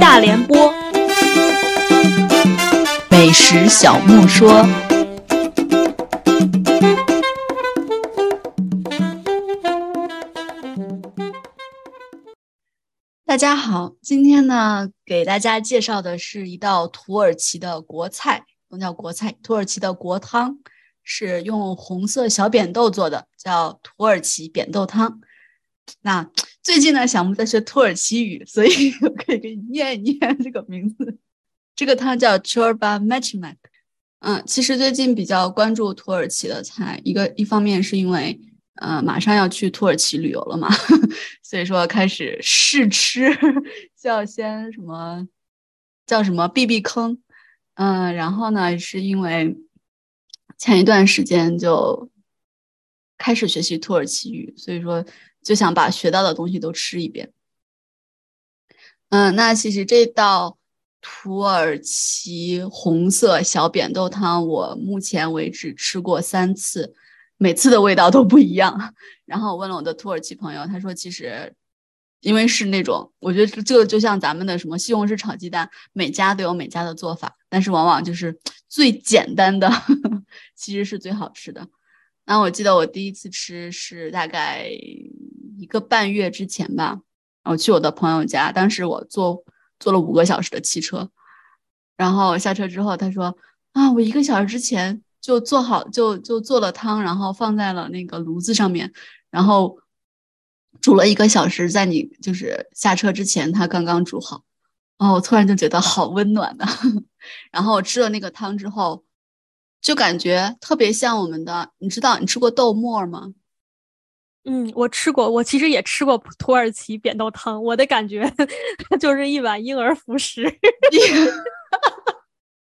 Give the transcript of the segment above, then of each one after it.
大联播，美食小木说。大家好，今天呢，给大家介绍的是一道土耳其的国菜，不能叫国菜，土耳其的国汤，是用红色小扁豆做的，叫土耳其扁豆汤。那最近呢，小木在学土耳其语，所以 我可以给你念一念这个名字。这个汤叫 Chorba m a c h m a k 嗯，其实最近比较关注土耳其的菜，一个一方面是因为。呃，马上要去土耳其旅游了嘛，所以说开始试吃，就要先什么叫什么避避坑，嗯，然后呢，是因为前一段时间就开始学习土耳其语，所以说就想把学到的东西都吃一遍。嗯，那其实这道土耳其红色小扁豆汤，我目前为止吃过三次。每次的味道都不一样，然后我问了我的土耳其朋友，他说其实，因为是那种，我觉得这个就像咱们的什么西红柿炒鸡蛋，每家都有每家的做法，但是往往就是最简单的，其实是最好吃的。那我记得我第一次吃是大概一个半月之前吧，我去我的朋友家，当时我坐坐了五个小时的汽车，然后下车之后他说啊，我一个小时之前。就做好，就就做了汤，然后放在了那个炉子上面，然后煮了一个小时，在你就是下车之前，他刚刚煮好。哦，我突然就觉得好温暖的。然后我吃了那个汤之后，就感觉特别像我们的，你知道你吃过豆沫吗？嗯，我吃过，我其实也吃过土耳其扁豆汤，我的感觉 就是一碗婴儿辅食。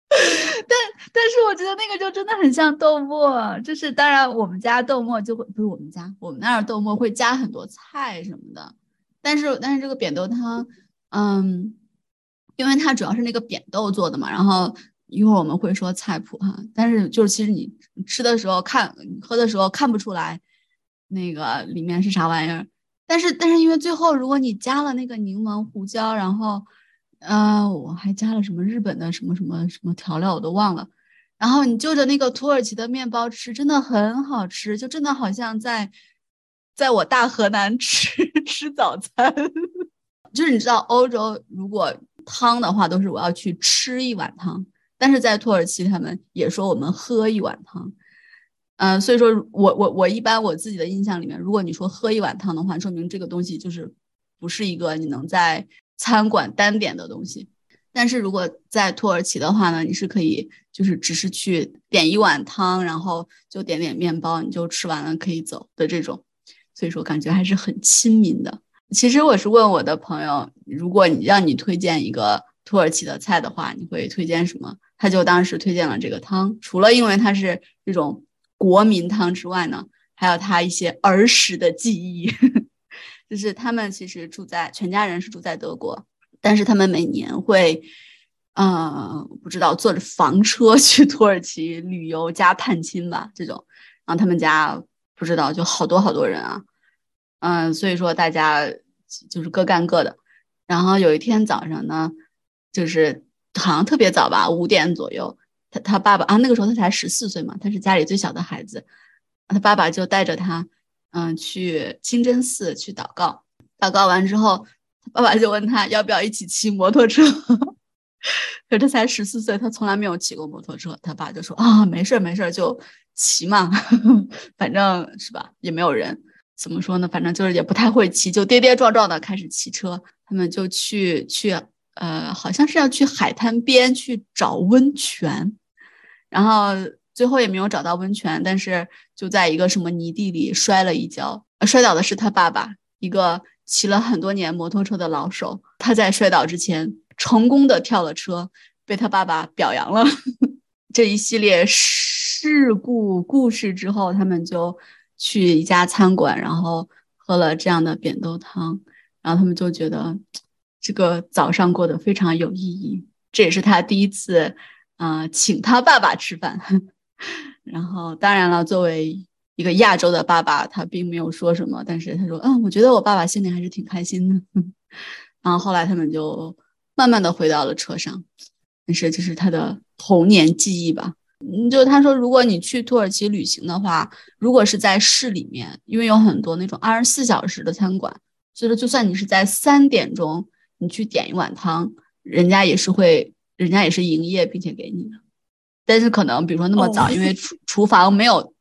但但是我觉得那个就真的很像豆沫，就是当然我们家豆沫就会不是我们家，我们那儿豆沫会加很多菜什么的，但是但是这个扁豆汤，嗯，因为它主要是那个扁豆做的嘛，然后一会儿我们会说菜谱哈，但是就是其实你吃的时候看喝的时候看不出来那个里面是啥玩意儿，但是但是因为最后如果你加了那个柠檬胡椒，然后。呃，我还加了什么日本的什么什么什么调料，我都忘了。然后你就着那个土耳其的面包吃，真的很好吃，就真的好像在在我大河南 吃吃早餐。就是你知道，欧洲如果汤的话，都是我要去吃一碗汤，但是在土耳其他们也说我们喝一碗汤。嗯，所以说我我我一般我自己的印象里面，如果你说喝一碗汤的话，说明这个东西就是不是一个你能在。餐馆单点的东西，但是如果在土耳其的话呢，你是可以就是只是去点一碗汤，然后就点点面包，你就吃完了可以走的这种，所以说感觉还是很亲民的。其实我是问我的朋友，如果你让你推荐一个土耳其的菜的话，你会推荐什么？他就当时推荐了这个汤，除了因为它是这种国民汤之外呢，还有他一些儿时的记忆。就是他们其实住在全家人是住在德国，但是他们每年会，呃，不知道坐着房车 去土耳其旅游加探亲吧，这种，然后他们家不知道就好多好多人啊，嗯，所以说大家就是各干各的。然后有一天早上呢，就是好像特别早吧，五点左右，他爸爸啊，那个时候他才十四岁嘛，他是家里最小的孩子，他爸爸就带着他。嗯，去清真寺去祷告，祷告完之后，他爸爸就问他要不要一起骑摩托车。可他才十四岁，他从来没有骑过摩托车。他爸就说啊，没事没事，就骑嘛，反正是吧，也没有人。怎么说呢？反正就是也不太会骑，就跌跌撞撞的开始骑车。他们就去去，呃，好像是要去海滩边去找温泉，然后。最后也没有找到温泉，但是就在一个什么泥地里摔了一跤，摔倒的是他爸爸，一个骑了很多年摩托车的老手。他在摔倒之前成功的跳了车，被他爸爸表扬了。这一系列事故故事之后，他们就去一家餐馆，然后喝了这样的扁豆汤，然后他们就觉得这个早上过得非常有意义。这也是他第一次，啊，请他爸爸吃饭。然后，当然了，作为一个亚洲的爸爸，他并没有说什么，但是他说：“嗯，我觉得我爸爸心里还是挺开心的。”然后后来他们就慢慢的回到了车上。但是这是他的童年记忆吧。就他说，如果你去土耳其旅行的话，如果是在市里面，因为有很多那种二十四小时的餐馆，所以说就算你是在三点钟你去点一碗汤，人家也是会，人家也是营业并且给你的。但是可能比如说那么早，因为厨厨房没有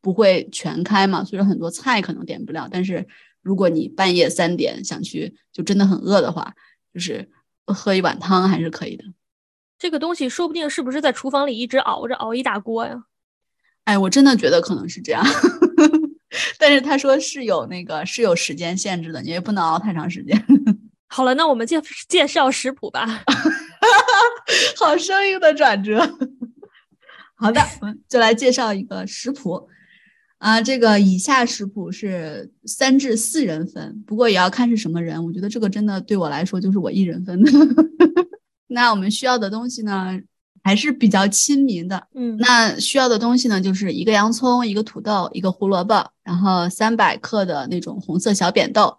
不会全开嘛，所以说很多菜可能点不了。但是如果你半夜三点想去，就真的很饿的话，就是喝一碗汤还是可以的。这个东西说不定是不是在厨房里一直熬着，熬一大锅呀？哎，我真的觉得可能是这样，但是他说是有那个是有时间限制的，你也不能熬太长时间。好了，那我们介介绍食谱吧。好生硬的转折。好的，我们就来介绍一个食谱啊。这个以下食谱是三至四人份，不过也要看是什么人。我觉得这个真的对我来说就是我一人份的。那我们需要的东西呢，还是比较亲民的。嗯，那需要的东西呢，就是一个洋葱，一个土豆，一个胡萝卜，然后三百克的那种红色小扁豆，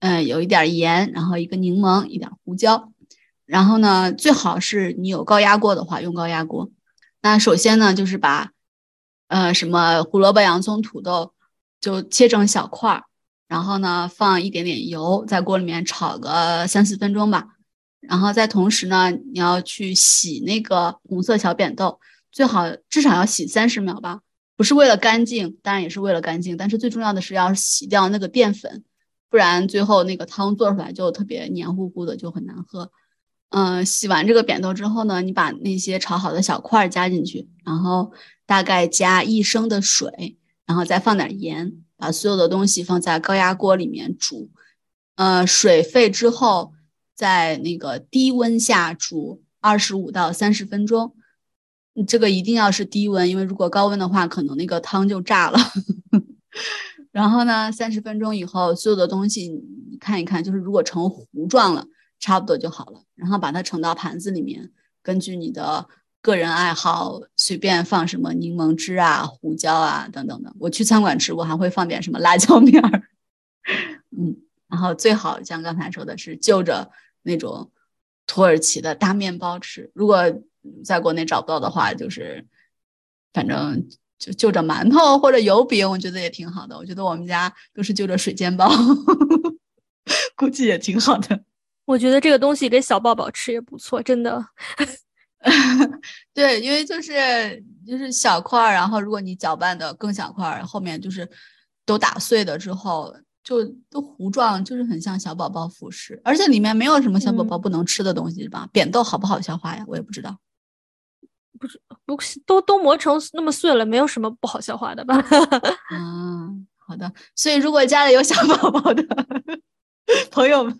嗯，有一点盐，然后一个柠檬，一点胡椒。然后呢，最好是你有高压锅的话，用高压锅。那首先呢，就是把呃什么胡萝卜、洋葱、土豆就切成小块儿，然后呢放一点点油，在锅里面炒个三四分钟吧。然后在同时呢，你要去洗那个红色小扁豆，最好至少要洗三十秒吧，不是为了干净，当然也是为了干净，但是最重要的是要洗掉那个淀粉，不然最后那个汤做出来就特别黏糊糊的，就很难喝。嗯，洗完这个扁豆之后呢，你把那些炒好的小块加进去，然后大概加一升的水，然后再放点盐，把所有的东西放在高压锅里面煮。呃，水沸之后。在那个低温下煮二十五到三十分钟，这个一定要是低温，因为如果高温的话，可能那个汤就炸了。然后呢，三十分钟以后，所有的东西你看一看，就是如果成糊状了，差不多就好了。然后把它盛到盘子里面，根据你的个人爱好，随便放什么柠檬汁啊、胡椒啊等等的。我去餐馆吃，我还会放点什么辣椒面儿。嗯，然后最好像刚才说的是就着。那种土耳其的大面包吃，如果在国内找不到的话，就是反正就就着馒头或者油饼，我觉得也挺好的。我觉得我们家都是就着水煎包，估计也挺好的。我觉得这个东西给小宝宝吃也不错，真的。对，因为就是就是小块儿，然后如果你搅拌的更小块儿，后面就是都打碎了之后。就都糊状，就是很像小宝宝辅食，而且里面没有什么小宝宝不能吃的东西，是吧？扁豆好不好消化呀？我也不知道，不是不都都磨成那么碎了，没有什么不好消化的吧？嗯，好的。所以如果家里有小宝宝的 朋友们，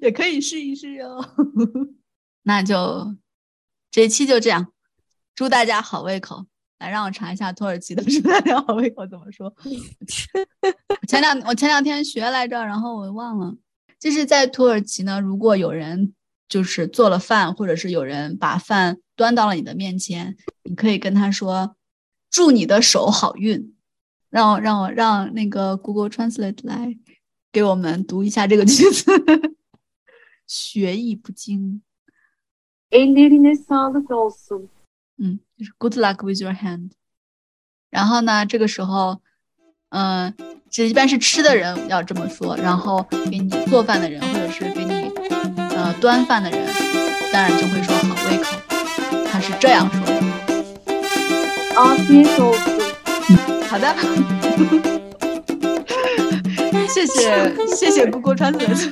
也可以试一试哟。那就这一期就这样，祝大家好胃口。来，让我查一下土耳其的祝大家好胃口怎么说。前两我前两天学来着，然后我忘了。就是在土耳其呢，如果有人就是做了饭，或者是有人把饭端到了你的面前，你可以跟他说：“祝你的手好运。”让我让我让那个 Google Translate 来给我们读一下这个句子。学艺不精。嗯，就是 Good luck with your hand。然后呢，这个时候，嗯，这一般是吃的人要这么说，然后给你做饭的人或者是给你呃端饭的人，当然就会说好胃口。他是这样说的。啊，接受。好的。谢谢谢谢，郭郭川老师。